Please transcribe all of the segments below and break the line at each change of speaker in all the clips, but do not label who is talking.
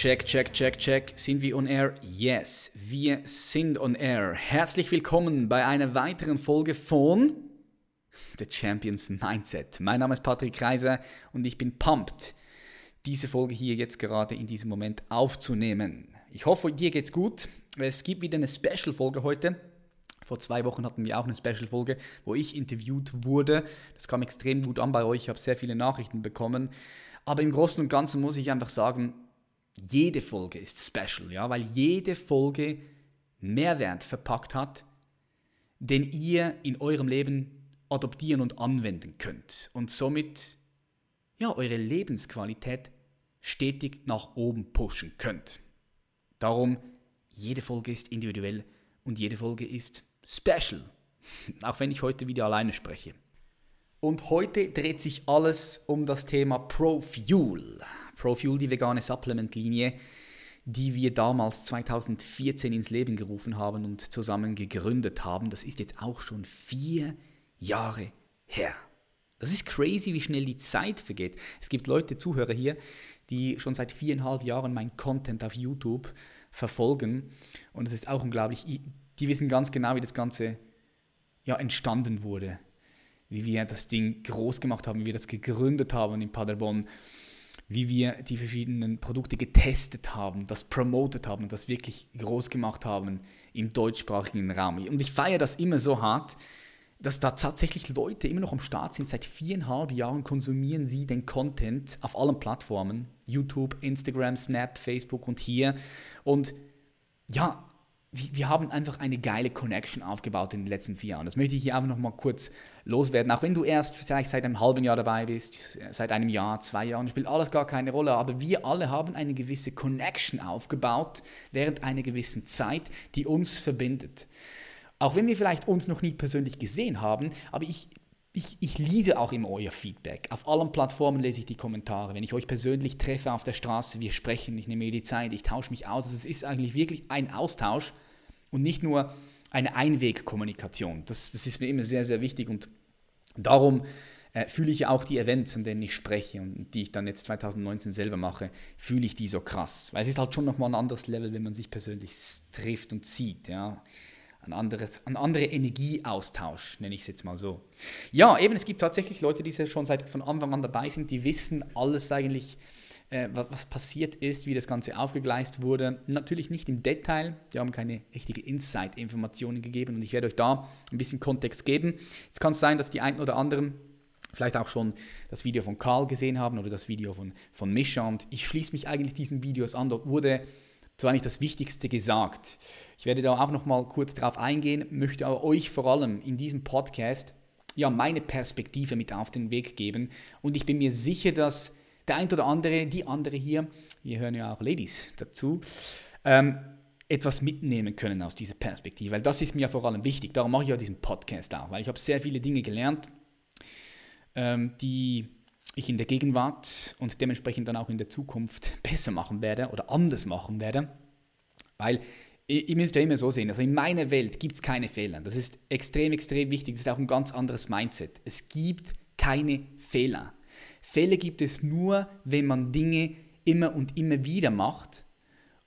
Check, check, check, check. Sind wir on air? Yes, wir sind on air. Herzlich willkommen bei einer weiteren Folge von The Champions Mindset. Mein Name ist Patrick Kreiser und ich bin pumped, diese Folge hier jetzt gerade in diesem Moment aufzunehmen. Ich hoffe, dir geht's gut. Es gibt wieder eine Special-Folge heute. Vor zwei Wochen hatten wir auch eine Special-Folge, wo ich interviewt wurde. Das kam extrem gut an bei euch. Ich habe sehr viele Nachrichten bekommen. Aber im Großen und Ganzen muss ich einfach sagen, jede Folge ist special, ja, weil jede Folge Mehrwert verpackt hat, den ihr in eurem Leben adoptieren und anwenden könnt und somit ja, eure Lebensqualität stetig nach oben pushen könnt. Darum, jede Folge ist individuell und jede Folge ist special, auch wenn ich heute wieder alleine spreche. Und heute dreht sich alles um das Thema ProFuel. ProFuel, die vegane Supplement-Linie, die wir damals 2014 ins Leben gerufen haben und zusammen gegründet haben. Das ist jetzt auch schon vier Jahre her. Das ist crazy, wie schnell die Zeit vergeht. Es gibt Leute, Zuhörer hier, die schon seit viereinhalb Jahren mein Content auf YouTube verfolgen. Und es ist auch unglaublich. Die wissen ganz genau, wie das Ganze ja, entstanden wurde. Wie wir das Ding groß gemacht haben, wie wir das gegründet haben in Paderborn wie wir die verschiedenen Produkte getestet haben, das promotet haben und das wirklich groß gemacht haben im deutschsprachigen Raum. Und ich feiere das immer so hart, dass da tatsächlich Leute immer noch am Start sind. Seit viereinhalb Jahren konsumieren sie den Content auf allen Plattformen. YouTube, Instagram, Snap, Facebook und hier. Und ja, wir haben einfach eine geile Connection aufgebaut in den letzten vier Jahren. Das möchte ich hier einfach nochmal kurz loswerden. Auch wenn du erst vielleicht seit einem halben Jahr dabei bist, seit einem Jahr, zwei Jahren, spielt alles gar keine Rolle. Aber wir alle haben eine gewisse Connection aufgebaut während einer gewissen Zeit, die uns verbindet. Auch wenn wir vielleicht uns noch nie persönlich gesehen haben, aber ich, ich, ich lese auch immer euer Feedback. Auf allen Plattformen lese ich die Kommentare. Wenn ich euch persönlich treffe auf der Straße, wir sprechen, ich nehme mir die Zeit, ich tausche mich aus. Also es ist eigentlich wirklich ein Austausch und nicht nur eine Einwegkommunikation. Das, das ist mir immer sehr, sehr wichtig und darum äh, fühle ich auch die Events, an denen ich spreche und die ich dann jetzt 2019 selber mache, fühle ich die so krass. Weil es ist halt schon nochmal ein anderes Level, wenn man sich persönlich trifft und sieht. Ja ein, anderes, ein anderer Energieaustausch, nenne ich es jetzt mal so. Ja, eben, es gibt tatsächlich Leute, die schon seit von Anfang an dabei sind, die wissen alles eigentlich, äh, was, was, passiert ist, wie das Ganze aufgegleist wurde. Natürlich nicht im Detail, wir haben keine richtige Insight-Informationen gegeben und ich werde euch da ein bisschen Kontext geben. Es kann sein, dass die einen oder anderen vielleicht auch schon das Video von Karl gesehen haben oder das Video von, von Mischa und ich schließe mich eigentlich diesen Videos an. Dort wurde so eigentlich das Wichtigste gesagt. Ich werde da auch noch mal kurz drauf eingehen, möchte aber euch vor allem in diesem Podcast ja meine Perspektive mit auf den Weg geben und ich bin mir sicher, dass der ein oder andere, die andere hier, wir hören ja auch Ladies dazu, ähm, etwas mitnehmen können aus dieser Perspektive, weil das ist mir vor allem wichtig. Darum mache ich ja diesen Podcast auch, weil ich habe sehr viele Dinge gelernt, ähm, die ich in der Gegenwart und dementsprechend dann auch in der Zukunft besser machen werde oder anders machen werde. Weil ihr müsst ja immer so sehen, also in meiner Welt gibt es keine Fehler. Das ist extrem, extrem wichtig. Das ist auch ein ganz anderes Mindset. Es gibt keine Fehler. Fehler gibt es nur, wenn man Dinge immer und immer wieder macht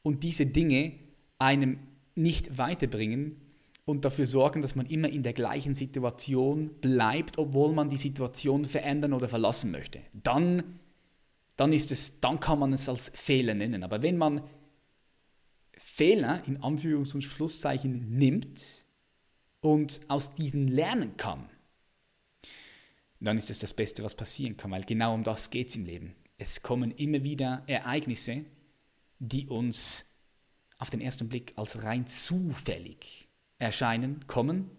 und diese Dinge einem nicht weiterbringen, und dafür sorgen, dass man immer in der gleichen Situation bleibt, obwohl man die Situation verändern oder verlassen möchte. Dann, dann, ist es, dann kann man es als Fehler nennen. Aber wenn man Fehler in Anführungs- und Schlusszeichen nimmt und aus diesen lernen kann, dann ist es das Beste, was passieren kann, weil genau um das geht es im Leben. Es kommen immer wieder Ereignisse, die uns auf den ersten Blick als rein zufällig erscheinen, kommen.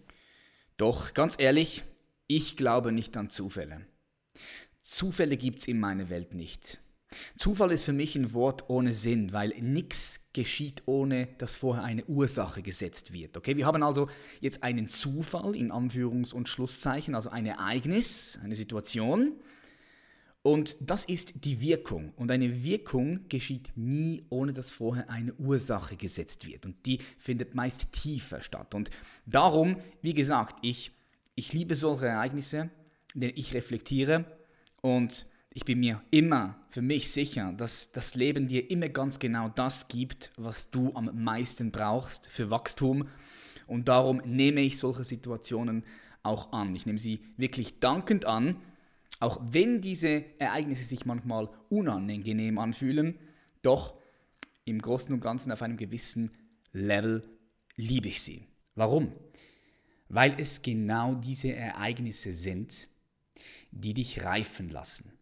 Doch ganz ehrlich, ich glaube nicht an Zufälle. Zufälle gibt es in meiner Welt nicht. Zufall ist für mich ein Wort ohne Sinn, weil nichts geschieht, ohne dass vorher eine Ursache gesetzt wird. Okay, wir haben also jetzt einen Zufall in Anführungs- und Schlusszeichen, also ein Ereignis, eine Situation. Und das ist die Wirkung. Und eine Wirkung geschieht nie, ohne dass vorher eine Ursache gesetzt wird. Und die findet meist tiefer statt. Und darum, wie gesagt, ich, ich liebe solche Ereignisse, denn ich reflektiere und ich bin mir immer für mich sicher, dass das Leben dir immer ganz genau das gibt, was du am meisten brauchst für Wachstum. Und darum nehme ich solche Situationen auch an. Ich nehme sie wirklich dankend an, auch wenn diese Ereignisse sich manchmal unangenehm anfühlen. Doch im Großen und Ganzen auf einem gewissen Level liebe ich sie. Warum? Weil es genau diese Ereignisse sind, die dich reifen lassen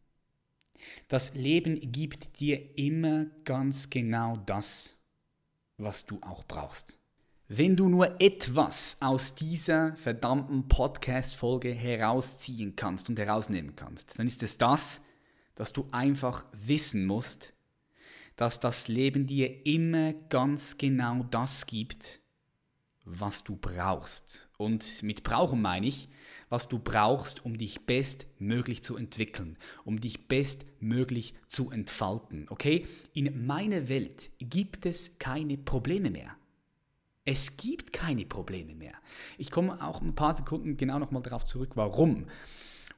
das Leben gibt dir immer ganz genau das, was du auch brauchst. Wenn du nur etwas aus dieser verdammten Podcast-Folge herausziehen kannst und herausnehmen kannst, dann ist es das, dass du einfach wissen musst, dass das Leben dir immer ganz genau das gibt, was du brauchst. Und mit brauchen meine ich, was du brauchst, um dich bestmöglich zu entwickeln, um dich bestmöglich zu entfalten. Okay? In meiner Welt gibt es keine Probleme mehr. Es gibt keine Probleme mehr. Ich komme auch ein paar Sekunden genau nochmal darauf zurück, warum.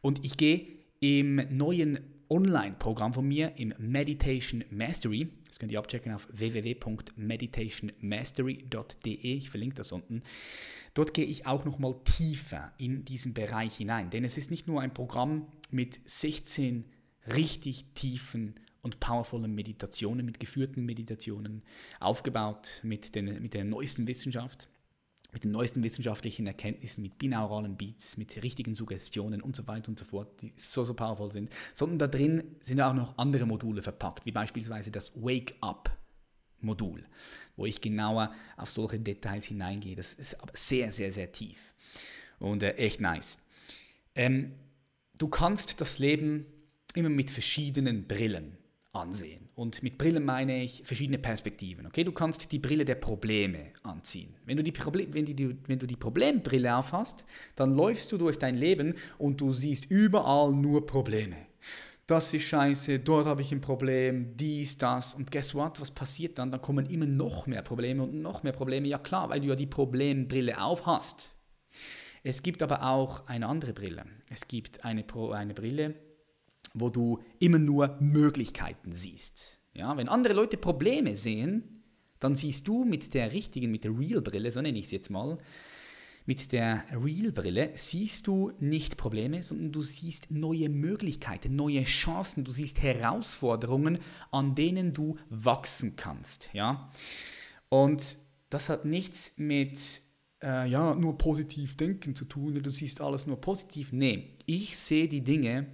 Und ich gehe im neuen Online-Programm von mir, im Meditation Mastery, das könnt ihr abchecken auf www.meditationmastery.de, ich verlinke das unten, Dort gehe ich auch noch mal tiefer in diesen Bereich hinein, denn es ist nicht nur ein Programm mit 16 richtig tiefen und powervollen Meditationen, mit geführten Meditationen, aufgebaut mit, den, mit der neuesten Wissenschaft, mit den neuesten wissenschaftlichen Erkenntnissen, mit binauralen Beats, mit richtigen Suggestionen und so weiter und so fort, die so, so powerful sind, sondern da drin sind auch noch andere Module verpackt, wie beispielsweise das Wake Up Modul, wo ich genauer auf solche Details hineingehe. Das ist aber sehr, sehr, sehr tief und äh, echt nice. Ähm, du kannst das Leben immer mit verschiedenen Brillen ansehen. Und mit Brillen meine ich verschiedene Perspektiven. Okay, du kannst die Brille der Probleme anziehen. Wenn du die, Proble wenn die, wenn du die Problembrille aufhast, dann läufst du durch dein Leben und du siehst überall nur Probleme das ist scheiße, dort habe ich ein Problem, dies, das. Und guess what? Was passiert dann? Dann kommen immer noch mehr Probleme und noch mehr Probleme. Ja klar, weil du ja die Problembrille auf hast. Es gibt aber auch eine andere Brille. Es gibt eine, Pro eine Brille, wo du immer nur Möglichkeiten siehst. Ja, wenn andere Leute Probleme sehen, dann siehst du mit der richtigen, mit der Real-Brille, so nenne ich es jetzt mal, mit der Real-Brille siehst du nicht Probleme, sondern du siehst neue Möglichkeiten, neue Chancen, du siehst Herausforderungen, an denen du wachsen kannst. Ja? Und das hat nichts mit äh, ja, nur positiv denken zu tun, du siehst alles nur positiv. Nee, ich sehe die Dinge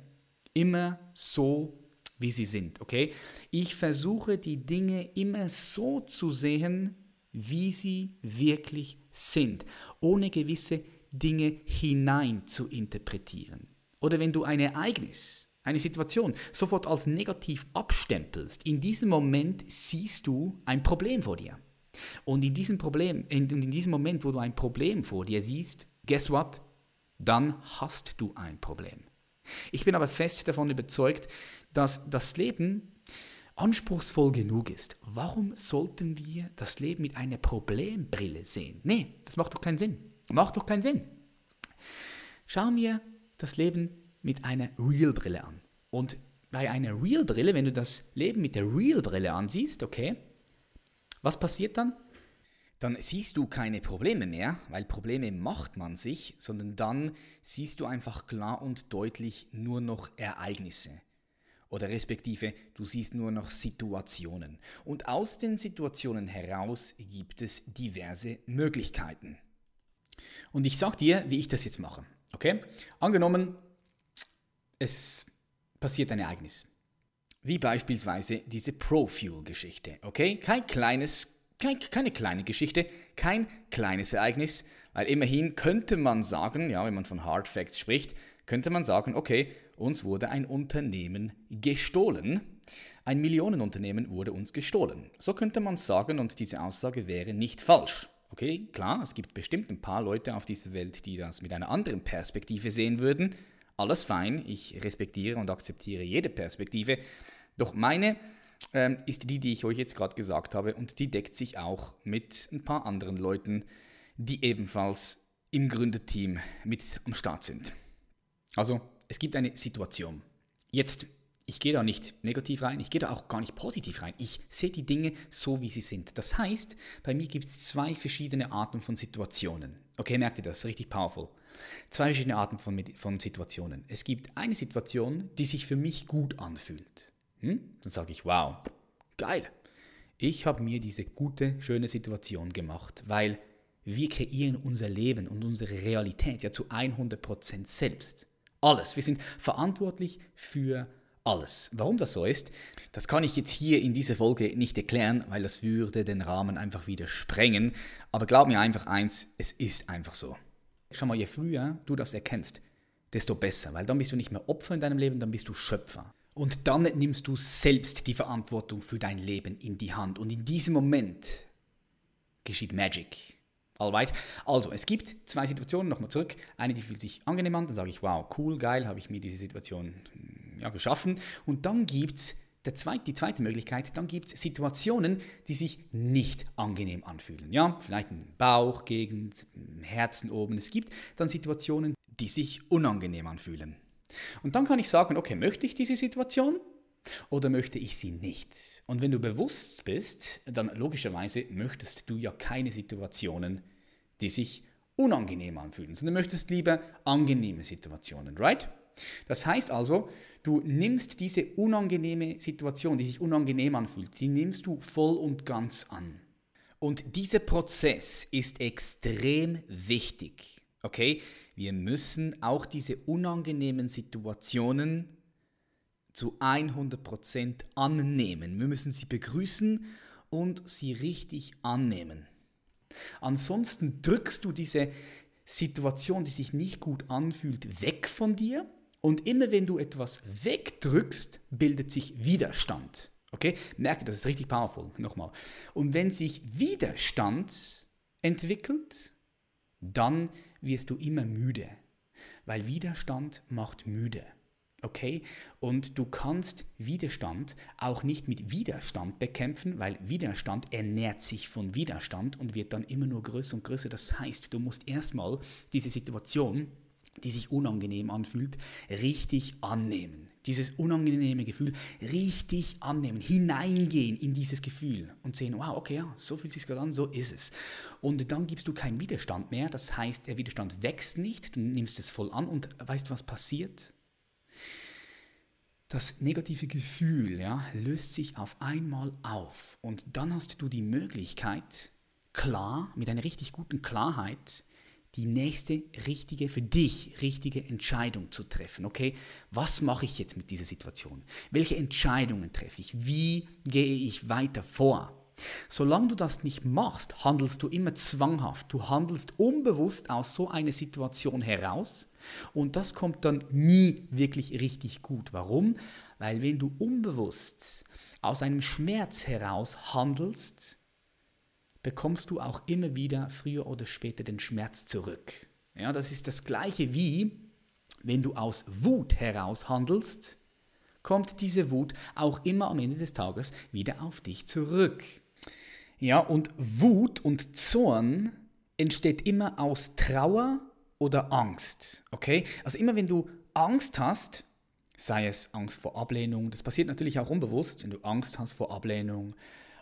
immer so, wie sie sind. Okay? Ich versuche die Dinge immer so zu sehen, wie sie wirklich sind, ohne gewisse Dinge hinein zu interpretieren. Oder wenn du ein Ereignis, eine Situation sofort als negativ abstempelst, in diesem Moment siehst du ein Problem vor dir. Und in diesem Problem, in, in diesem Moment, wo du ein Problem vor dir siehst, guess what? Dann hast du ein Problem. Ich bin aber fest davon überzeugt, dass das Leben anspruchsvoll genug ist, warum sollten wir das Leben mit einer Problembrille sehen? Nee, das macht doch keinen Sinn. Macht doch keinen Sinn. Schauen wir das Leben mit einer Real-Brille an. Und bei einer Real-Brille, wenn du das Leben mit der Real-Brille ansiehst, okay, was passiert dann? Dann siehst du keine Probleme mehr, weil Probleme macht man sich, sondern dann siehst du einfach klar und deutlich nur noch Ereignisse oder respektive du siehst nur noch Situationen. Und aus den Situationen heraus gibt es diverse Möglichkeiten. Und ich sage dir, wie ich das jetzt mache. Okay? Angenommen, es passiert ein Ereignis. Wie beispielsweise diese Pro-Fuel-Geschichte. Okay? Kein kleines, kein, keine kleine Geschichte, kein kleines Ereignis, weil immerhin könnte man sagen, ja, wenn man von Hard Facts spricht, könnte man sagen, okay, uns wurde ein Unternehmen gestohlen Ein Millionenunternehmen wurde uns gestohlen. So könnte man sagen und diese Aussage wäre nicht falsch. Okay, klar, es gibt bestimmt ein paar Leute auf dieser Welt, die das mit einer anderen Perspektive sehen würden. Alles fein, ich respektiere und akzeptiere jede Perspektive. Doch meine ähm, ist die, die ich euch jetzt gerade gesagt habe und die deckt sich auch mit ein paar anderen Leuten, die ebenfalls im Gründerteam mit am Start sind. Also, es gibt eine Situation. Jetzt ich gehe da nicht negativ rein, ich gehe da auch gar nicht positiv rein. Ich sehe die Dinge so, wie sie sind. Das heißt, bei mir gibt es zwei verschiedene Arten von Situationen. Okay, merkt ihr das? Richtig powerful. Zwei verschiedene Arten von, von Situationen. Es gibt eine Situation, die sich für mich gut anfühlt. Hm? Dann sage ich, wow, geil. Ich habe mir diese gute, schöne Situation gemacht, weil wir kreieren unser Leben und unsere Realität ja zu 100% selbst. Alles. Wir sind verantwortlich für alles. Warum das so ist, das kann ich jetzt hier in dieser Folge nicht erklären, weil das würde den Rahmen einfach wieder sprengen. Aber glaub mir einfach eins, es ist einfach so. Schau mal, je früher du das erkennst, desto besser, weil dann bist du nicht mehr Opfer in deinem Leben, dann bist du Schöpfer. Und dann nimmst du selbst die Verantwortung für dein Leben in die Hand. Und in diesem Moment geschieht Magic. Alright? Also, es gibt zwei Situationen, nochmal zurück. Eine, die fühlt sich angenehm an, dann sage ich, wow, cool, geil, habe ich mir diese Situation ja, geschaffen. Und dann gibt es Zweite, die zweite Möglichkeit, dann gibt es Situationen, die sich nicht angenehm anfühlen. Ja, vielleicht ein Bauchgegend, Herzen oben. Es gibt dann Situationen, die sich unangenehm anfühlen. Und dann kann ich sagen, okay, möchte ich diese Situation oder möchte ich sie nicht? Und wenn du bewusst bist, dann logischerweise möchtest du ja keine Situationen, die sich unangenehm anfühlen, sondern möchtest lieber angenehme Situationen, right? Das heißt also, du nimmst diese unangenehme Situation, die sich unangenehm anfühlt, die nimmst du voll und ganz an. Und dieser Prozess ist extrem wichtig. Okay? Wir müssen auch diese unangenehmen Situationen zu 100% annehmen. Wir müssen sie begrüßen und sie richtig annehmen. Ansonsten drückst du diese Situation, die sich nicht gut anfühlt, weg von dir und immer wenn du etwas wegdrückst, bildet sich Widerstand. Okay? Merkt ihr, das ist richtig powerful. Nochmal. Und wenn sich Widerstand entwickelt, dann wirst du immer müde. Weil Widerstand macht müde. Okay? Und du kannst Widerstand auch nicht mit Widerstand bekämpfen, weil Widerstand ernährt sich von Widerstand und wird dann immer nur größer und größer. Das heißt, du musst erstmal diese Situation die sich unangenehm anfühlt, richtig annehmen. Dieses unangenehme Gefühl richtig annehmen, hineingehen in dieses Gefühl und sehen, wow, okay, ja, so fühlt sich gerade an, so ist es. Und dann gibst du keinen Widerstand mehr, das heißt, der Widerstand wächst nicht, du nimmst es voll an und weißt, was passiert? Das negative Gefühl ja, löst sich auf einmal auf und dann hast du die Möglichkeit, klar, mit einer richtig guten Klarheit, die nächste richtige, für dich richtige Entscheidung zu treffen. Okay, was mache ich jetzt mit dieser Situation? Welche Entscheidungen treffe ich? Wie gehe ich weiter vor? Solange du das nicht machst, handelst du immer zwanghaft. Du handelst unbewusst aus so einer Situation heraus und das kommt dann nie wirklich richtig gut. Warum? Weil wenn du unbewusst aus einem Schmerz heraus handelst, bekommst du auch immer wieder früher oder später den Schmerz zurück. Ja, das ist das gleiche wie, wenn du aus Wut heraus handelst, kommt diese Wut auch immer am Ende des Tages wieder auf dich zurück. Ja, und Wut und Zorn entsteht immer aus Trauer oder Angst. Okay? Also immer wenn du Angst hast, sei es Angst vor Ablehnung, das passiert natürlich auch unbewusst, wenn du Angst hast vor Ablehnung,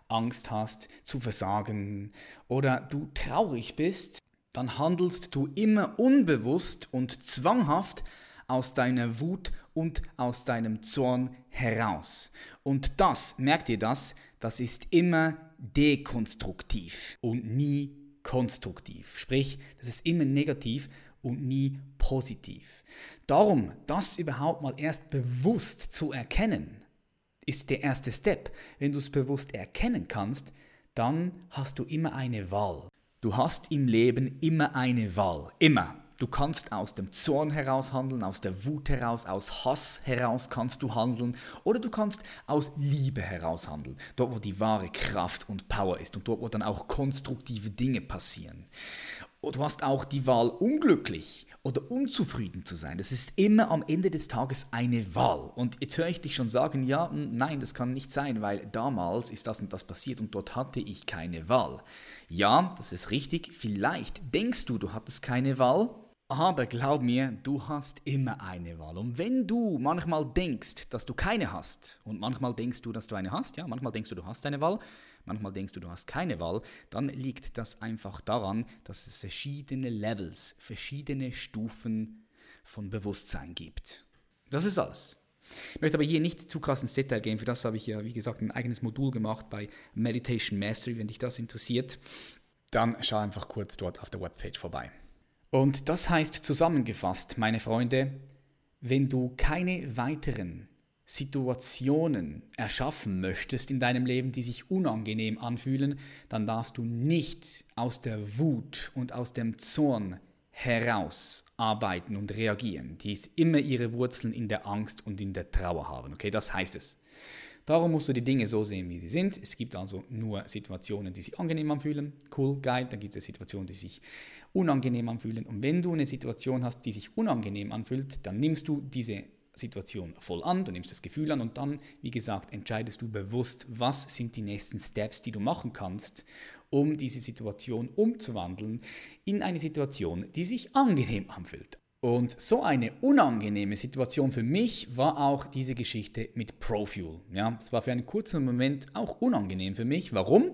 Angst hast zu versagen oder du traurig bist, dann handelst du immer unbewusst und zwanghaft aus deiner Wut und aus deinem Zorn heraus. Und das, merkt ihr das, das ist immer dekonstruktiv und nie konstruktiv. Sprich, das ist immer negativ und nie positiv. Darum, das überhaupt mal erst bewusst zu erkennen, ist der erste Step. Wenn du es bewusst erkennen kannst, dann hast du immer eine Wahl. Du hast im Leben immer eine Wahl. Immer. Du kannst aus dem Zorn heraus handeln, aus der Wut heraus, aus Hass heraus kannst du handeln oder du kannst aus Liebe heraus handeln. Dort, wo die wahre Kraft und Power ist und dort, wo dann auch konstruktive Dinge passieren. Du hast auch die Wahl, unglücklich oder unzufrieden zu sein. Das ist immer am Ende des Tages eine Wahl. Und jetzt höre ich dich schon sagen, ja, hm, nein, das kann nicht sein, weil damals ist das und das passiert und dort hatte ich keine Wahl. Ja, das ist richtig. Vielleicht denkst du, du hattest keine Wahl, aber glaub mir, du hast immer eine Wahl. Und wenn du manchmal denkst, dass du keine hast, und manchmal denkst du, dass du eine hast, ja, manchmal denkst du, du hast eine Wahl, manchmal denkst du, du hast keine Wahl, dann liegt das einfach daran, dass es verschiedene Levels, verschiedene Stufen von Bewusstsein gibt. Das ist alles. Ich möchte aber hier nicht zu krass ins Detail gehen. Für das habe ich ja, wie gesagt, ein eigenes Modul gemacht bei Meditation Mastery. Wenn dich das interessiert, dann schau einfach kurz dort auf der Webpage vorbei. Und das heißt zusammengefasst, meine Freunde, wenn du keine weiteren Situationen erschaffen möchtest in deinem Leben, die sich unangenehm anfühlen, dann darfst du nicht aus der Wut und aus dem Zorn heraus arbeiten und reagieren, die immer ihre Wurzeln in der Angst und in der Trauer haben. Okay, das heißt es. Darum musst du die Dinge so sehen, wie sie sind. Es gibt also nur Situationen, die sich angenehm anfühlen. Cool, geil. Dann gibt es Situationen, die sich unangenehm anfühlen. Und wenn du eine Situation hast, die sich unangenehm anfühlt, dann nimmst du diese Situation voll an, du nimmst das Gefühl an und dann, wie gesagt, entscheidest du bewusst, was sind die nächsten Steps, die du machen kannst, um diese Situation umzuwandeln in eine Situation, die sich angenehm anfühlt. Und so eine unangenehme Situation für mich war auch diese Geschichte mit ProFuel. Ja, es war für einen kurzen Moment auch unangenehm für mich. Warum?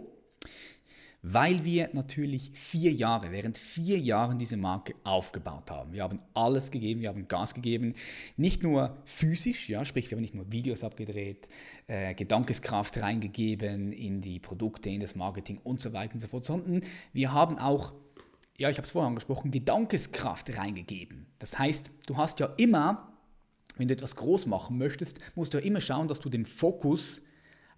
Weil wir natürlich vier Jahre, während vier Jahren diese Marke aufgebaut haben. Wir haben alles gegeben, wir haben Gas gegeben, nicht nur physisch, ja, sprich wir haben nicht nur Videos abgedreht, äh, Gedankeskraft reingegeben in die Produkte, in das Marketing und so weiter und so fort, sondern wir haben auch, ja, ich habe es vorher angesprochen, Gedankeskraft reingegeben. Das heißt, du hast ja immer, wenn du etwas groß machen möchtest, musst du ja immer schauen, dass du den Fokus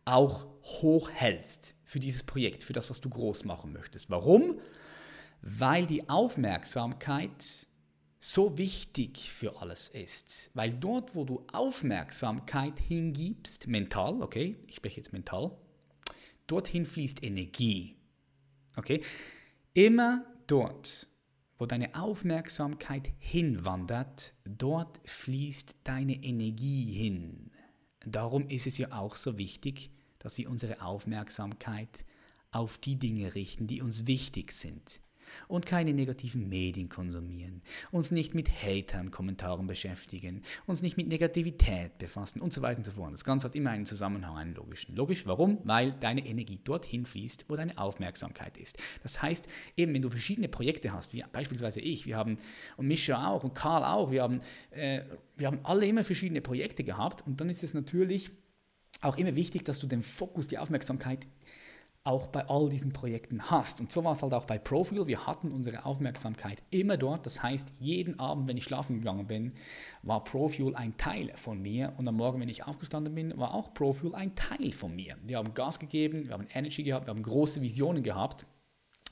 auch hoch hältst für dieses Projekt, für das, was du groß machen möchtest. Warum? Weil die Aufmerksamkeit so wichtig für alles ist. Weil dort, wo du Aufmerksamkeit hingibst, mental, okay, ich spreche jetzt mental, dorthin fließt Energie. Okay? Immer dort, wo deine Aufmerksamkeit hinwandert, dort fließt deine Energie hin. Darum ist es ja auch so wichtig, dass wir unsere Aufmerksamkeit auf die Dinge richten, die uns wichtig sind und keine negativen Medien konsumieren, uns nicht mit Hatern, Kommentaren beschäftigen, uns nicht mit Negativität befassen und so weiter und so fort. Das Ganze hat immer einen Zusammenhang, einen logischen. Logisch, warum? Weil deine Energie dorthin fließt, wo deine Aufmerksamkeit ist. Das heißt, eben wenn du verschiedene Projekte hast, wie beispielsweise ich, wir haben, und Mischa auch und Karl auch, wir haben, äh, wir haben alle immer verschiedene Projekte gehabt und dann ist es natürlich auch immer wichtig, dass du den Fokus, die Aufmerksamkeit auch bei all diesen Projekten hast. Und so war es halt auch bei Profil. Wir hatten unsere Aufmerksamkeit immer dort. Das heißt, jeden Abend, wenn ich schlafen gegangen bin, war Profil ein Teil von mir. Und am Morgen, wenn ich aufgestanden bin, war auch Profil ein Teil von mir. Wir haben Gas gegeben, wir haben Energy gehabt, wir haben große Visionen gehabt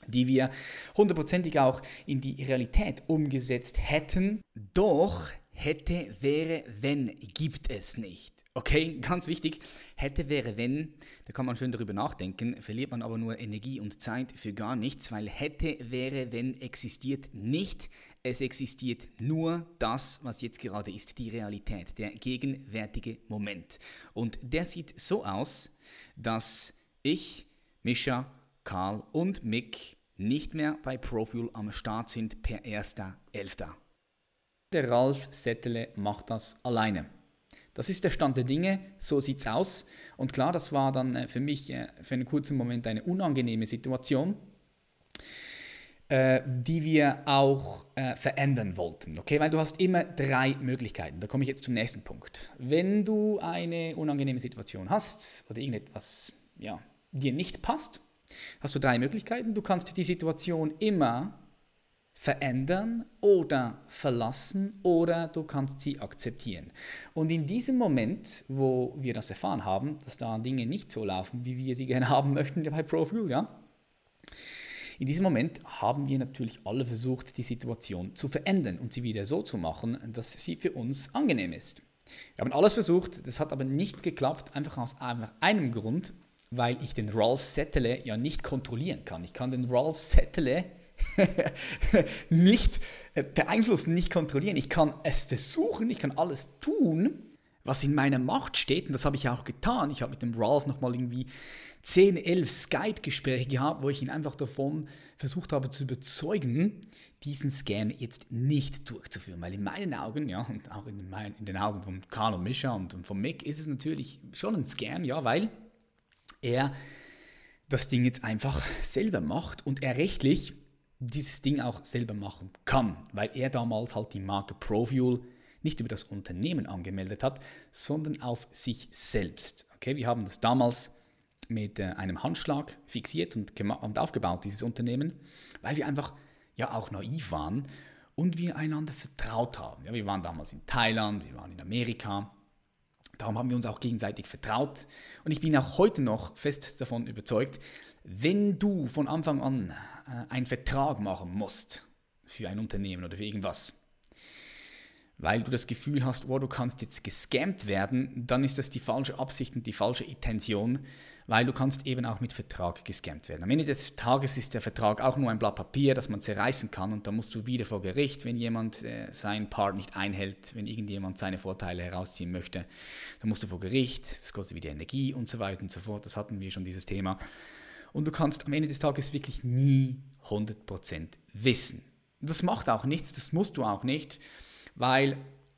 die wir hundertprozentig auch in die Realität umgesetzt hätten. Doch hätte, wäre, wenn gibt es nicht. Okay, ganz wichtig, hätte, wäre, wenn, da kann man schön darüber nachdenken, verliert man aber nur Energie und Zeit für gar nichts, weil hätte, wäre, wenn existiert nicht. Es existiert nur das, was jetzt gerade ist, die Realität, der gegenwärtige Moment. Und der sieht so aus, dass ich, Mischa, Karl und Mick nicht mehr bei Profil am Start sind per 1.11. Der Ralf Settele macht das alleine. Das ist der Stand der Dinge, so sieht es aus. Und klar, das war dann äh, für mich äh, für einen kurzen Moment eine unangenehme Situation, äh, die wir auch verändern wollten. Okay, weil du hast immer drei Möglichkeiten. Da komme ich jetzt zum nächsten Punkt. Wenn du eine unangenehme Situation hast oder irgendetwas ja, dir nicht passt, hast du drei Möglichkeiten. Du kannst die Situation immer verändern oder verlassen oder du kannst sie akzeptieren. Und in diesem Moment, wo wir das erfahren haben, dass da Dinge nicht so laufen, wie wir sie gerne haben möchten bei Profil, ja, in diesem Moment haben wir natürlich alle versucht, die Situation zu verändern und sie wieder so zu machen, dass sie für uns angenehm ist. Wir haben alles versucht, das hat aber nicht geklappt, einfach aus einem Grund, weil ich den Ralph Settele ja nicht kontrollieren kann. Ich kann den Ralph Settele nicht äh, beeinflussen, nicht kontrollieren. Ich kann es versuchen, ich kann alles tun, was in meiner Macht steht. Und das habe ich auch getan. Ich habe mit dem Ralph nochmal irgendwie 10, 11 Skype-Gespräche gehabt, wo ich ihn einfach davon versucht habe zu überzeugen, diesen Scam jetzt nicht durchzuführen. Weil in meinen Augen, ja, und auch in, mein, in den Augen von Carl und Mischa und, und von Mick ist es natürlich schon ein Scam, ja, weil er das Ding jetzt einfach selber macht und er rechtlich dieses Ding auch selber machen kann, weil er damals halt die Marke ProFuel nicht über das Unternehmen angemeldet hat, sondern auf sich selbst. Okay, wir haben das damals mit äh, einem Handschlag fixiert und, und aufgebaut, dieses Unternehmen, weil wir einfach ja auch naiv waren und wir einander vertraut haben. Ja, wir waren damals in Thailand, wir waren in Amerika. Darum haben wir uns auch gegenseitig vertraut. Und ich bin auch heute noch fest davon überzeugt, wenn du von Anfang an einen Vertrag machen musst für ein Unternehmen oder für irgendwas, weil du das Gefühl hast, oh, du kannst jetzt gescammt werden, dann ist das die falsche Absicht und die falsche Intention, weil du kannst eben auch mit Vertrag gescammt werden. Am Ende des Tages ist der Vertrag auch nur ein Blatt Papier, das man zerreißen kann und da musst du wieder vor Gericht, wenn jemand äh, seinen Part nicht einhält, wenn irgendjemand seine Vorteile herausziehen möchte, dann musst du vor Gericht, das kostet wieder Energie und so weiter und so fort, das hatten wir schon dieses Thema. Und du kannst am Ende des Tages wirklich nie 100% wissen. Das macht auch nichts, das musst du auch nicht, weil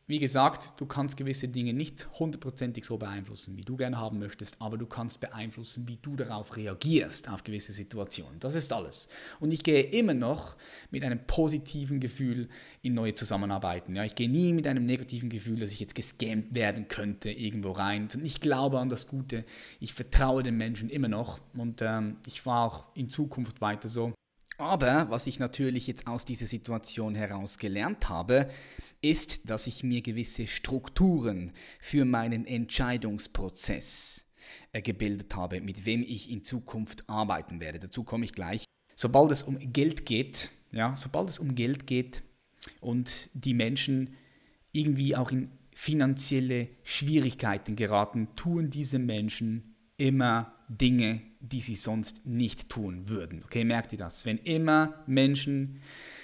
wie gesagt, du kannst gewisse Dinge nicht hundertprozentig so beeinflussen, wie du gerne haben möchtest, aber du kannst beeinflussen, wie du darauf reagierst, auf gewisse Situationen. Das ist alles. Und ich gehe immer noch mit einem positiven Gefühl in neue Zusammenarbeiten. Ja, ich gehe nie mit einem negativen Gefühl, dass ich jetzt gescammt werden könnte, irgendwo rein. Ich glaube an das Gute. Ich vertraue den Menschen immer noch und ähm, ich fahre auch in Zukunft weiter so. Aber was ich natürlich jetzt aus dieser Situation heraus gelernt habe, ist, dass ich mir gewisse Strukturen für meinen Entscheidungsprozess äh, gebildet habe, mit wem ich in Zukunft arbeiten werde. Dazu komme ich gleich. Sobald es um Geld geht, ja, sobald es um Geld geht und die Menschen irgendwie auch in finanzielle Schwierigkeiten geraten, tun diese Menschen immer Dinge, die sie sonst nicht tun würden. Okay, merkt ihr das? Wenn immer Menschen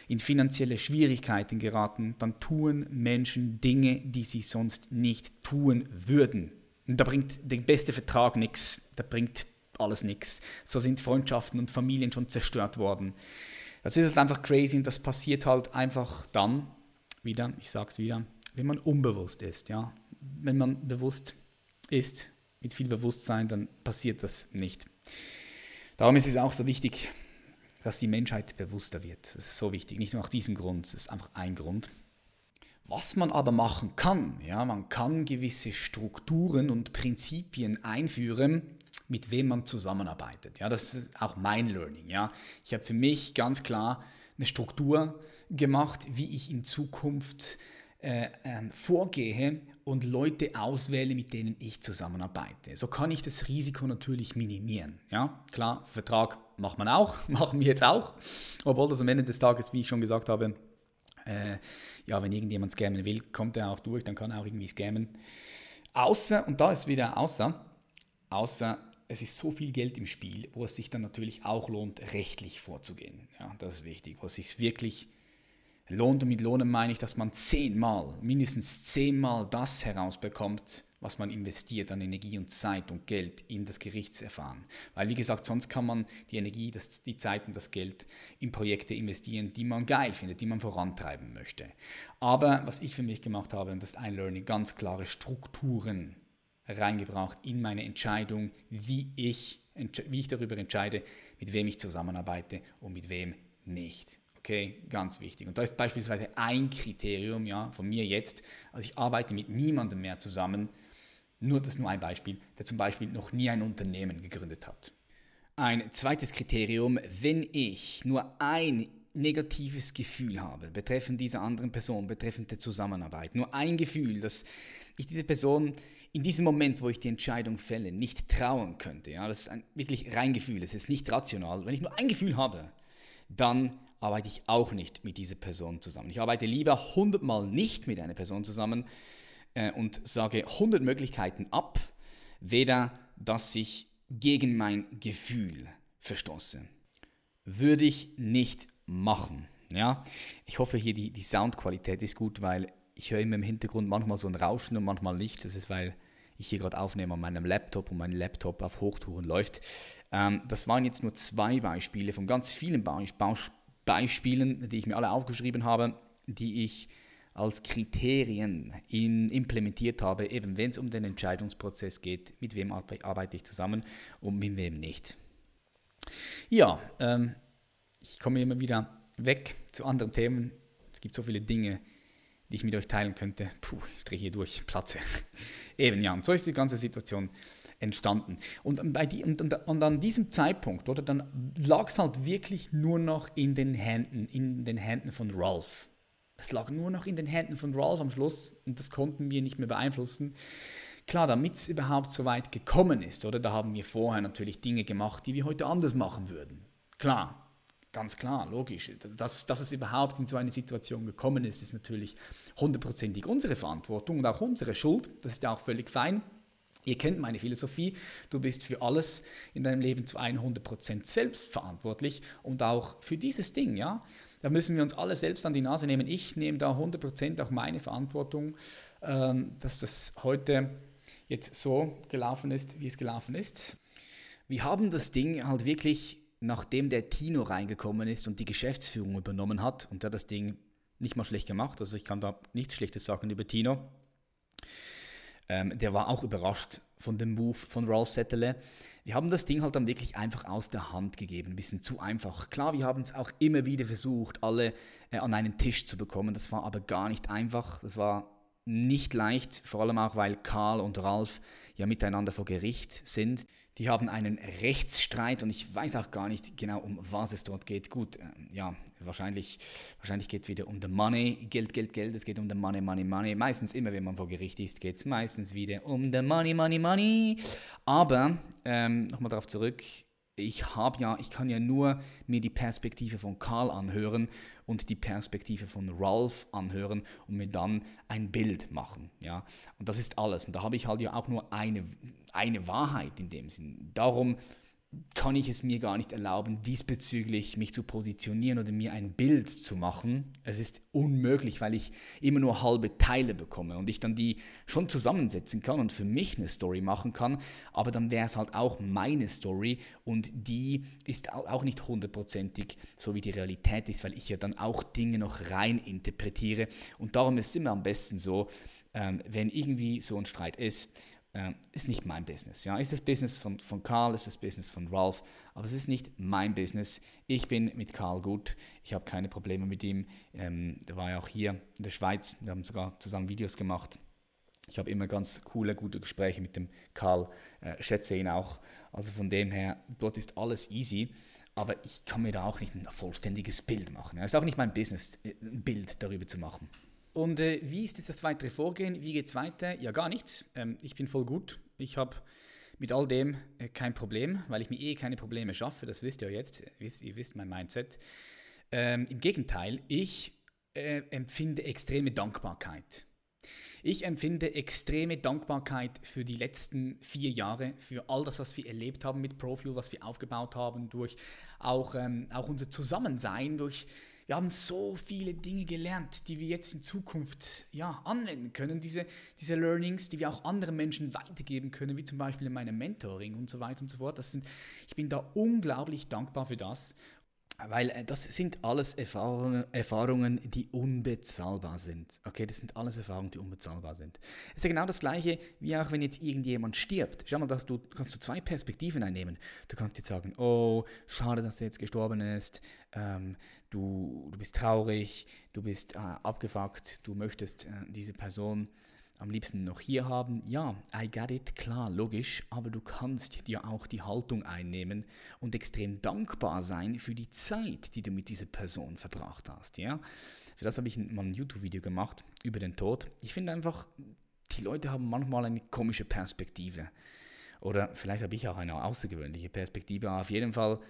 in finanzielle Schwierigkeiten geraten, dann tun Menschen Dinge, die sie sonst nicht tun würden. Und da bringt der beste Vertrag nichts, da bringt alles nichts. So sind Freundschaften und Familien schon zerstört worden. Das ist halt einfach crazy und das passiert halt einfach dann, wieder, ich sag's wieder, wenn man unbewusst ist. Ja? Wenn man bewusst ist, mit viel Bewusstsein, dann passiert das nicht. Darum ist es auch so wichtig, dass die Menschheit bewusster wird. Das ist so wichtig, nicht nur nach diesem Grund, das ist einfach ein Grund. Was man aber machen kann, ja, man kann gewisse Strukturen und Prinzipien einführen, mit wem man zusammenarbeitet. Ja, das ist auch mein Learning. Ja. Ich habe für mich ganz klar eine Struktur gemacht, wie ich in Zukunft äh, äh, vorgehe und Leute auswähle, mit denen ich zusammenarbeite. So kann ich das Risiko natürlich minimieren. Ja, klar, Vertrag macht man auch, machen wir jetzt auch, obwohl das am Ende des Tages, wie ich schon gesagt habe, äh, ja, wenn irgendjemand scammen will, kommt er auch durch, dann kann er auch irgendwie scammen. Außer, und da ist wieder außer, außer es ist so viel Geld im Spiel, wo es sich dann natürlich auch lohnt, rechtlich vorzugehen. Ja, das ist wichtig, wo es sich wirklich lohnt. Und mit Lohnen meine ich, dass man zehnmal, mindestens zehnmal das herausbekommt, was man investiert an Energie und Zeit und Geld in das Gerichtsverfahren. Weil, wie gesagt, sonst kann man die Energie, das, die Zeit und das Geld in Projekte investieren, die man geil findet, die man vorantreiben möchte. Aber was ich für mich gemacht habe, und das ist ein Learning, ganz klare Strukturen reingebracht in meine Entscheidung, wie ich, wie ich darüber entscheide, mit wem ich zusammenarbeite und mit wem nicht. Okay, ganz wichtig. Und da ist beispielsweise ein Kriterium ja, von mir jetzt, also ich arbeite mit niemandem mehr zusammen, nur das ist nur ein Beispiel, der zum Beispiel noch nie ein Unternehmen gegründet hat. Ein zweites Kriterium, wenn ich nur ein negatives Gefühl habe betreffend dieser anderen Person, betreffend der Zusammenarbeit, nur ein Gefühl, dass ich diese Person in diesem Moment, wo ich die Entscheidung fälle, nicht trauen könnte. Ja, das ist ein wirklich rein Gefühl, es ist nicht rational. Wenn ich nur ein Gefühl habe, dann arbeite ich auch nicht mit dieser Person zusammen. Ich arbeite lieber 100 Mal nicht mit einer Person zusammen äh, und sage 100 Möglichkeiten ab, weder dass ich gegen mein Gefühl verstoße. Würde ich nicht machen. Ja, ich hoffe hier die, die Soundqualität ist gut, weil ich höre immer im Hintergrund manchmal so ein Rauschen und manchmal nicht. Das ist, weil ich hier gerade aufnehme an meinem Laptop und mein Laptop auf Hochtouren läuft. Ähm, das waren jetzt nur zwei Beispiele von ganz vielen Be Be Beispielen, die ich mir alle aufgeschrieben habe, die ich als Kriterien in, implementiert habe, eben wenn es um den Entscheidungsprozess geht, mit wem arbeite ich zusammen und mit wem nicht. Ja, ähm, ich komme immer wieder weg zu anderen Themen. Es gibt so viele Dinge, die ich mit euch teilen könnte. Puh, ich drehe hier durch, Platze. Eben, ja, und so ist die ganze Situation entstanden. Und, bei die, und, und, und an diesem Zeitpunkt, oder, dann lag es halt wirklich nur noch in den Händen, in den Händen von Ralph. Es lag nur noch in den Händen von Ralph am Schluss und das konnten wir nicht mehr beeinflussen. Klar, damit es überhaupt so weit gekommen ist, oder, da haben wir vorher natürlich Dinge gemacht, die wir heute anders machen würden. Klar, Ganz klar, logisch. Dass, dass es überhaupt in so eine Situation gekommen ist, ist natürlich hundertprozentig unsere Verantwortung und auch unsere Schuld. Das ist ja auch völlig fein. Ihr kennt meine Philosophie, du bist für alles in deinem Leben zu 100% selbst verantwortlich und auch für dieses Ding, ja. Da müssen wir uns alle selbst an die Nase nehmen. Ich nehme da 100% auch meine Verantwortung, ähm, dass das heute jetzt so gelaufen ist, wie es gelaufen ist. Wir haben das Ding halt wirklich nachdem der Tino reingekommen ist und die Geschäftsführung übernommen hat, und der das Ding nicht mal schlecht gemacht, also ich kann da nichts Schlechtes sagen über Tino, ähm, der war auch überrascht von dem Move von Ralph Settele. Wir haben das Ding halt dann wirklich einfach aus der Hand gegeben, ein bisschen zu einfach. Klar, wir haben es auch immer wieder versucht, alle äh, an einen Tisch zu bekommen, das war aber gar nicht einfach, das war nicht leicht, vor allem auch, weil Karl und Ralph ja miteinander vor Gericht sind. Die haben einen Rechtsstreit und ich weiß auch gar nicht genau, um was es dort geht. Gut, äh, ja, wahrscheinlich, wahrscheinlich geht es wieder um the Money, Geld, Geld, Geld, es geht um the Money, Money, Money. Meistens immer, wenn man vor Gericht ist, geht es meistens wieder um the Money, Money, Money. Aber, ähm, nochmal darauf zurück, ich habe ja, ich kann ja nur mir die Perspektive von Karl anhören und die Perspektive von Ralph anhören und mir dann ein Bild machen. Ja? Und das ist alles. Und da habe ich halt ja auch nur eine, eine Wahrheit in dem Sinn. Darum kann ich es mir gar nicht erlauben, diesbezüglich mich zu positionieren oder mir ein Bild zu machen. Es ist unmöglich, weil ich immer nur halbe Teile bekomme und ich dann die schon zusammensetzen kann und für mich eine Story machen kann, aber dann wäre es halt auch meine Story und die ist auch nicht hundertprozentig so wie die Realität ist, weil ich ja dann auch Dinge noch rein interpretiere und darum ist es immer am besten so, ähm, wenn irgendwie so ein Streit ist, äh, ist nicht mein Business. Ja? Ist das Business von, von Karl, ist das Business von Ralph, aber es ist nicht mein Business. Ich bin mit Karl gut, ich habe keine Probleme mit ihm. Ähm, der war ja auch hier in der Schweiz, wir haben sogar zusammen Videos gemacht. Ich habe immer ganz coole, gute Gespräche mit dem Karl, äh, schätze ihn auch. Also von dem her, dort ist alles easy aber ich kann mir da auch nicht ein vollständiges Bild machen. Es ist auch nicht mein Business, äh, ein Bild darüber zu machen. Und äh, wie ist jetzt das weitere Vorgehen? Wie geht es weiter? Ja, gar nichts. Ähm, ich bin voll gut. Ich habe mit all dem äh, kein Problem, weil ich mir eh keine Probleme schaffe. Das wisst ihr jetzt. Ihr wisst, ihr wisst mein Mindset. Ähm, Im Gegenteil, ich äh, empfinde extreme Dankbarkeit. Ich empfinde extreme Dankbarkeit für die letzten vier Jahre, für all das, was wir erlebt haben mit Profil, was wir aufgebaut haben, durch auch, ähm, auch unser Zusammensein, durch wir haben so viele Dinge gelernt, die wir jetzt in Zukunft ja, anwenden können. Diese, diese Learnings, die wir auch anderen Menschen weitergeben können, wie zum Beispiel in meinem Mentoring und so weiter und so fort. Das sind, ich bin da unglaublich dankbar für das. Weil äh, das sind alles Erfahrungen, Erfahrungen, die unbezahlbar sind. Okay, das sind alles Erfahrungen, die unbezahlbar sind. Es ist ja genau das Gleiche, wie auch wenn jetzt irgendjemand stirbt. Schau mal, dass du kannst du zwei Perspektiven einnehmen. Du kannst jetzt sagen, oh, schade, dass er jetzt gestorben ist. Ähm, du, du bist traurig, du bist äh, abgefuckt, du möchtest äh, diese Person am liebsten noch hier haben. Ja, I get it, klar, logisch, aber du kannst dir auch die Haltung einnehmen und extrem dankbar sein für die Zeit, die du mit dieser Person verbracht hast. Ja? Für das habe ich mal ein YouTube-Video gemacht über den Tod. Ich finde einfach, die Leute haben manchmal eine komische Perspektive. Oder vielleicht habe ich auch eine außergewöhnliche Perspektive, aber auf jeden Fall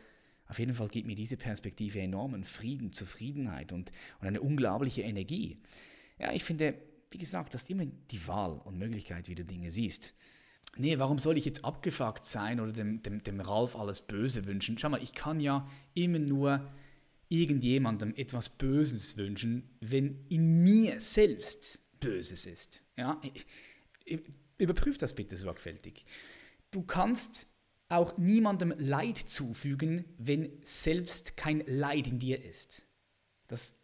Auf jeden Fall gibt mir diese Perspektive enormen Frieden, Zufriedenheit und, und eine unglaubliche Energie. Ja, ich finde, wie gesagt, hast immer die Wahl und Möglichkeit, wie du Dinge siehst. Nee, warum soll ich jetzt abgefuckt sein oder dem, dem, dem Ralf alles Böse wünschen? Schau mal, ich kann ja immer nur irgendjemandem etwas Böses wünschen, wenn in mir selbst Böses ist. Ja? Überprüf das bitte sorgfältig. Du kannst auch niemandem Leid zufügen, wenn selbst kein Leid in dir ist. Das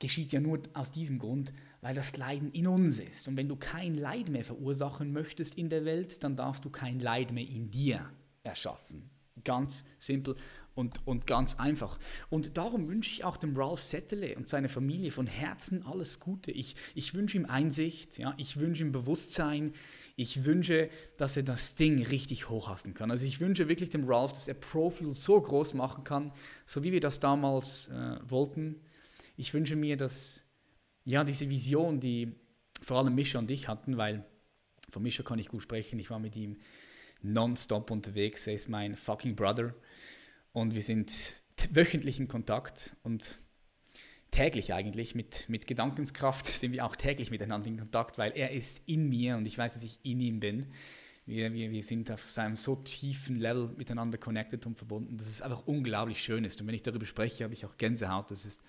geschieht ja nur aus diesem Grund, weil das Leiden in uns ist. Und wenn du kein Leid mehr verursachen möchtest in der Welt, dann darfst du kein Leid mehr in dir erschaffen. Ganz simpel und, und ganz einfach. Und darum wünsche ich auch dem Ralph Settele und seiner Familie von Herzen alles Gute. Ich, ich wünsche ihm Einsicht, ja, ich wünsche ihm Bewusstsein, ich wünsche, dass er das Ding richtig hochhassen kann. Also ich wünsche wirklich dem Ralph, dass er Profil so groß machen kann, so wie wir das damals äh, wollten. Ich wünsche mir, dass ja, diese Vision, die vor allem Mischa und ich hatten, weil von Mischa kann ich gut sprechen, ich war mit ihm nonstop unterwegs, er ist mein fucking Brother und wir sind wöchentlich in Kontakt und täglich eigentlich mit, mit Gedankenskraft sind wir auch täglich miteinander in Kontakt, weil er ist in mir und ich weiß, dass ich in ihm bin. Wir, wir, wir sind auf seinem so tiefen Level miteinander connected und verbunden, dass es einfach unglaublich schön ist. Und wenn ich darüber spreche, habe ich auch Gänsehaut. Das ist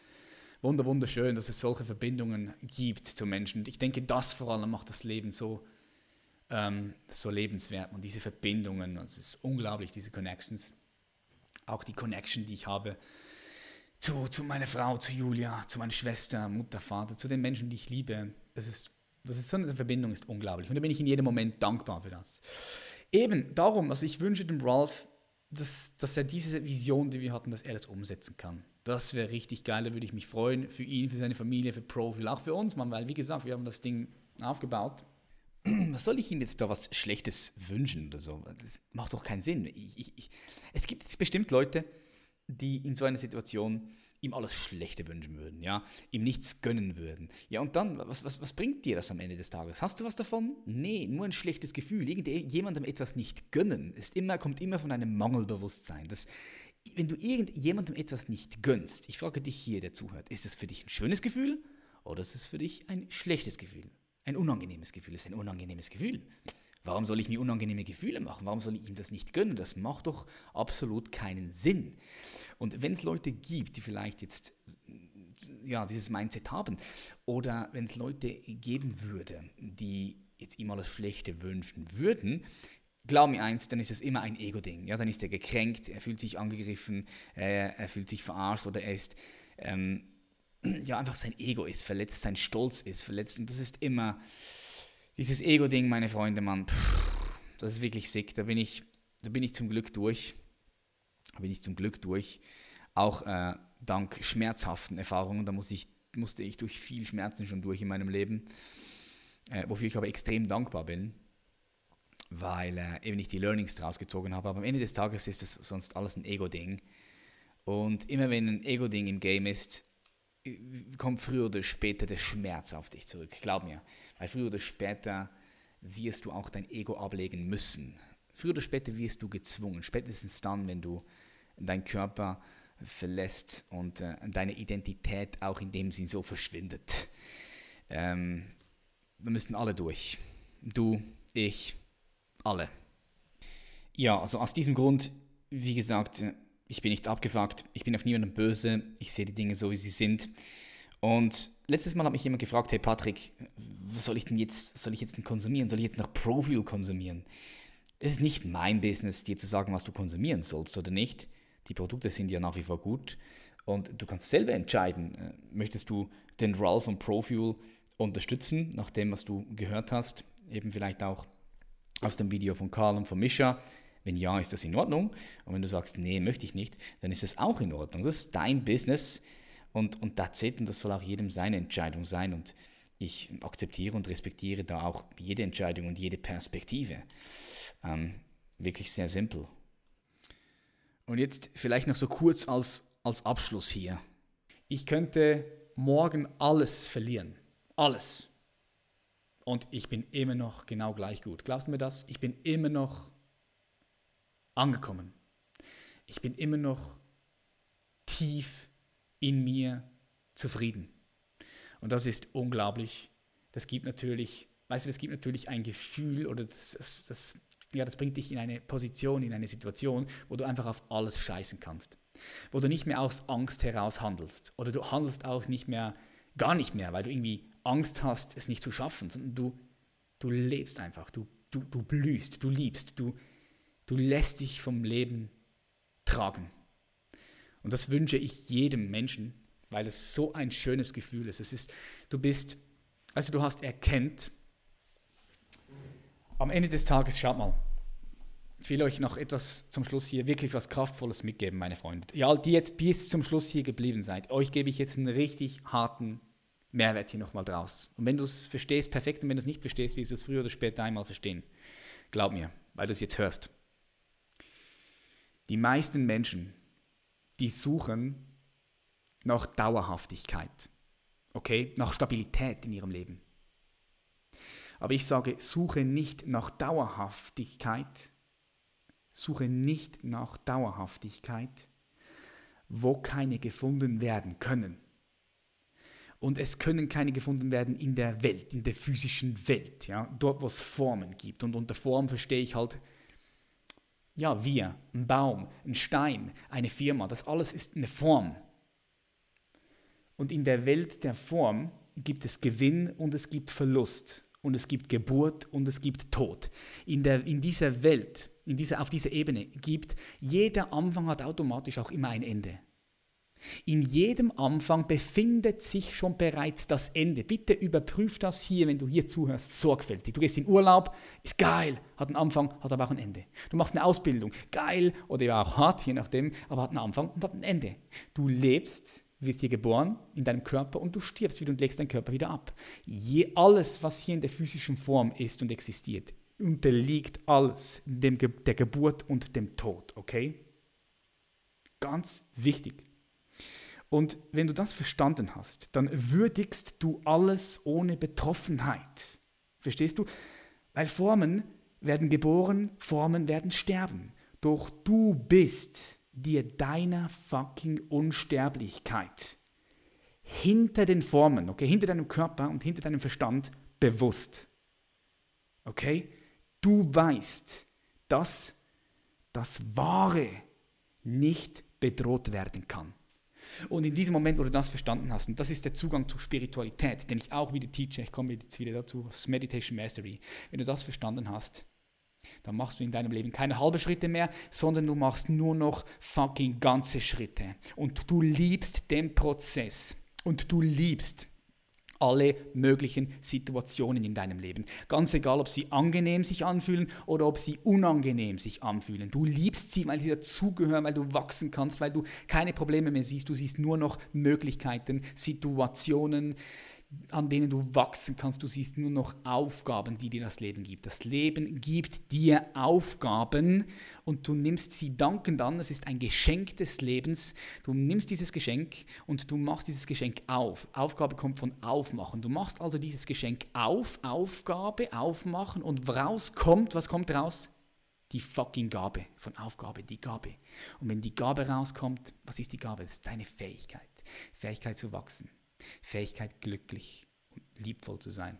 wunder, wunderschön, dass es solche Verbindungen gibt zu Menschen. Und ich denke, das vor allem macht das Leben so, ähm, so lebenswert. Und diese Verbindungen, es ist unglaublich, diese Connections. Auch die Connection, die ich habe zu, zu meiner Frau, zu Julia, zu meiner Schwester, Mutter, Vater, zu den Menschen, die ich liebe. Das ist, das ist so eine Verbindung, ist unglaublich. Und da bin ich in jedem Moment dankbar für das. Eben darum, also ich wünsche dem Ralph, dass, dass er diese Vision, die wir hatten, dass er das umsetzen kann. Das wäre richtig geil, da würde ich mich freuen. Für ihn, für seine Familie, für Profil, auch für uns, Mann, weil wie gesagt, wir haben das Ding aufgebaut. Was soll ich ihm jetzt da was Schlechtes wünschen oder so? Das macht doch keinen Sinn. Ich, ich, ich, es gibt jetzt bestimmt Leute, die in so einer Situation ihm alles Schlechte wünschen würden, ja, ihm nichts gönnen würden. Ja, und dann, was, was, was bringt dir das am Ende des Tages? Hast du was davon? Nee, nur ein schlechtes Gefühl. Jemandem etwas nicht gönnen, ist immer, kommt immer von einem Mangelbewusstsein. Das, wenn du irgendjemandem etwas nicht gönnst, ich frage dich hier, der zuhört, ist es für dich ein schönes Gefühl oder ist es für dich ein schlechtes Gefühl? Ein unangenehmes Gefühl ist ein unangenehmes Gefühl. Warum soll ich mir unangenehme Gefühle machen? Warum soll ich ihm das nicht gönnen? Das macht doch absolut keinen Sinn. Und wenn es Leute gibt, die vielleicht jetzt ja, dieses Mindset haben, oder wenn es Leute geben würde, die jetzt ihm alles Schlechte wünschen würden, glaub mir eins, dann ist es immer ein Ego-Ding. Ja, dann ist er gekränkt, er fühlt sich angegriffen, äh, er fühlt sich verarscht oder er ist, ähm, ja, einfach sein Ego ist verletzt, sein Stolz ist verletzt. Und das ist immer dieses Ego-Ding, meine Freunde, Mann, pff, das ist wirklich sick. Da bin ich, da bin ich zum Glück durch. Da bin ich zum Glück durch. Auch äh, dank schmerzhaften Erfahrungen, da muss ich, musste ich durch viel Schmerzen schon durch in meinem Leben, äh, wofür ich aber extrem dankbar bin weil äh, eben ich die Learnings draus gezogen habe. Aber am Ende des Tages ist das sonst alles ein Ego-Ding. Und immer wenn ein Ego-Ding im Game ist, äh, kommt früher oder später der Schmerz auf dich zurück. Glaub mir. Weil früher oder später wirst du auch dein Ego ablegen müssen. Früher oder später wirst du gezwungen. Spätestens dann, wenn du deinen Körper verlässt und äh, deine Identität auch in dem Sinn so verschwindet. Ähm, da müssen alle durch. Du, ich, alle. Ja, also aus diesem Grund, wie gesagt, ich bin nicht abgefuckt, ich bin auf niemanden böse, ich sehe die Dinge so, wie sie sind. Und letztes Mal hat mich jemand gefragt, hey Patrick, was soll ich denn jetzt, soll ich jetzt denn konsumieren? Soll ich jetzt noch Profil konsumieren? Es ist nicht mein Business, dir zu sagen, was du konsumieren sollst oder nicht. Die Produkte sind ja nach wie vor gut und du kannst selber entscheiden, äh, möchtest du den Ralph von Profil unterstützen, nach dem, was du gehört hast, eben vielleicht auch aus dem Video von Karl und von Mischa. Wenn ja, ist das in Ordnung. Und wenn du sagst, nee, möchte ich nicht, dann ist es auch in Ordnung. Das ist dein Business und, und that's it. Und das soll auch jedem seine Entscheidung sein. Und ich akzeptiere und respektiere da auch jede Entscheidung und jede Perspektive. Ähm, wirklich sehr simpel. Und jetzt vielleicht noch so kurz als, als Abschluss hier. Ich könnte morgen alles verlieren. Alles. Und ich bin immer noch genau gleich gut. Glaubst du mir das? Ich bin immer noch angekommen. Ich bin immer noch tief in mir zufrieden. Und das ist unglaublich. Das gibt natürlich, weißt du, das gibt natürlich ein Gefühl oder das, das, das, ja, das bringt dich in eine Position, in eine Situation, wo du einfach auf alles scheißen kannst. Wo du nicht mehr aus Angst heraus handelst. Oder du handelst auch nicht mehr, gar nicht mehr, weil du irgendwie Angst hast, es nicht zu schaffen, sondern du, du lebst einfach, du, du, du blühst, du liebst, du, du lässt dich vom Leben tragen. Und das wünsche ich jedem Menschen, weil es so ein schönes Gefühl ist. Es ist, du bist, also du hast erkennt, am Ende des Tages, schaut mal, ich will euch noch etwas zum Schluss hier, wirklich was Kraftvolles mitgeben, meine Freunde. Ja, die jetzt bis zum Schluss hier geblieben seid, euch gebe ich jetzt einen richtig harten Mehrwert hier nochmal draus. Und wenn du es verstehst, perfekt. Und wenn du es nicht verstehst, wirst du es früher oder später einmal verstehen. Glaub mir, weil du es jetzt hörst. Die meisten Menschen, die suchen nach Dauerhaftigkeit, okay, nach Stabilität in ihrem Leben. Aber ich sage, suche nicht nach Dauerhaftigkeit, suche nicht nach Dauerhaftigkeit, wo keine gefunden werden können. Und es können keine gefunden werden in der Welt, in der physischen Welt, ja, dort, wo es Formen gibt. Und unter Form verstehe ich halt, ja, wir, ein Baum, ein Stein, eine Firma, das alles ist eine Form. Und in der Welt der Form gibt es Gewinn und es gibt Verlust und es gibt Geburt und es gibt Tod. In, der, in dieser Welt, in dieser, auf dieser Ebene gibt jeder Anfang hat automatisch auch immer ein Ende. In jedem Anfang befindet sich schon bereits das Ende. Bitte überprüf das hier, wenn du hier zuhörst, sorgfältig. Du gehst in Urlaub, ist geil, hat einen Anfang, hat aber auch ein Ende. Du machst eine Ausbildung, geil oder auch hart, je nachdem, aber hat einen Anfang und hat ein Ende. Du lebst, wirst hier geboren in deinem Körper und du stirbst wieder und legst deinen Körper wieder ab. Je, alles, was hier in der physischen Form ist und existiert, unterliegt alles dem, der Geburt und dem Tod, okay? Ganz wichtig. Und wenn du das verstanden hast, dann würdigst du alles ohne Betroffenheit. Verstehst du? Weil Formen werden geboren, Formen werden sterben. Doch du bist dir deiner fucking Unsterblichkeit hinter den Formen, okay, hinter deinem Körper und hinter deinem Verstand bewusst. Okay? Du weißt, dass das Wahre nicht bedroht werden kann. Und in diesem Moment, wo du das verstanden hast, und das ist der Zugang zur Spiritualität, den ich auch wieder teache, ich komme jetzt wieder dazu, das Meditation Mastery, wenn du das verstanden hast, dann machst du in deinem Leben keine halben Schritte mehr, sondern du machst nur noch fucking ganze Schritte. Und du liebst den Prozess. Und du liebst alle möglichen Situationen in deinem Leben. Ganz egal, ob sie angenehm sich anfühlen oder ob sie unangenehm sich anfühlen. Du liebst sie, weil sie dazugehören, weil du wachsen kannst, weil du keine Probleme mehr siehst. Du siehst nur noch Möglichkeiten, Situationen, an denen du wachsen kannst. Du siehst nur noch Aufgaben, die dir das Leben gibt. Das Leben gibt dir Aufgaben und du nimmst sie dankend an. Es ist ein Geschenk des Lebens. Du nimmst dieses Geschenk und du machst dieses Geschenk auf. Aufgabe kommt von aufmachen. Du machst also dieses Geschenk auf, Aufgabe, aufmachen und rauskommt, was kommt raus? Die fucking Gabe von Aufgabe, die Gabe. Und wenn die Gabe rauskommt, was ist die Gabe? Das ist deine Fähigkeit. Fähigkeit zu wachsen. Fähigkeit, glücklich und liebvoll zu sein.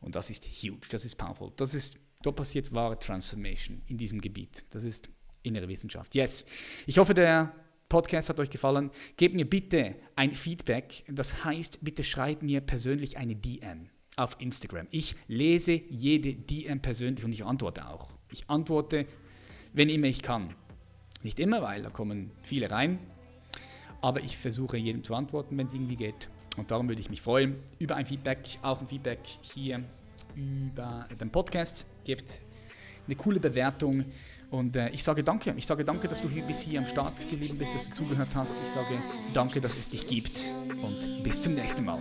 Und das ist huge, das ist powerful. Das ist, da passiert wahre Transformation in diesem Gebiet. Das ist innere Wissenschaft. Yes. Ich hoffe, der Podcast hat euch gefallen. Gebt mir bitte ein Feedback. Das heißt, bitte schreibt mir persönlich eine DM auf Instagram. Ich lese jede DM persönlich und ich antworte auch. Ich antworte, wenn immer ich kann. Nicht immer, weil da kommen viele rein. Aber ich versuche jedem zu antworten, wenn es irgendwie geht. Und darum würde ich mich freuen über ein Feedback, auch ein Feedback hier über den Podcast. Gebt eine coole Bewertung. Und äh, ich sage danke. Ich sage danke, dass du hier bis hier am Start geblieben bist, dass du zugehört hast. Ich sage danke, dass es dich gibt. Und bis zum nächsten Mal.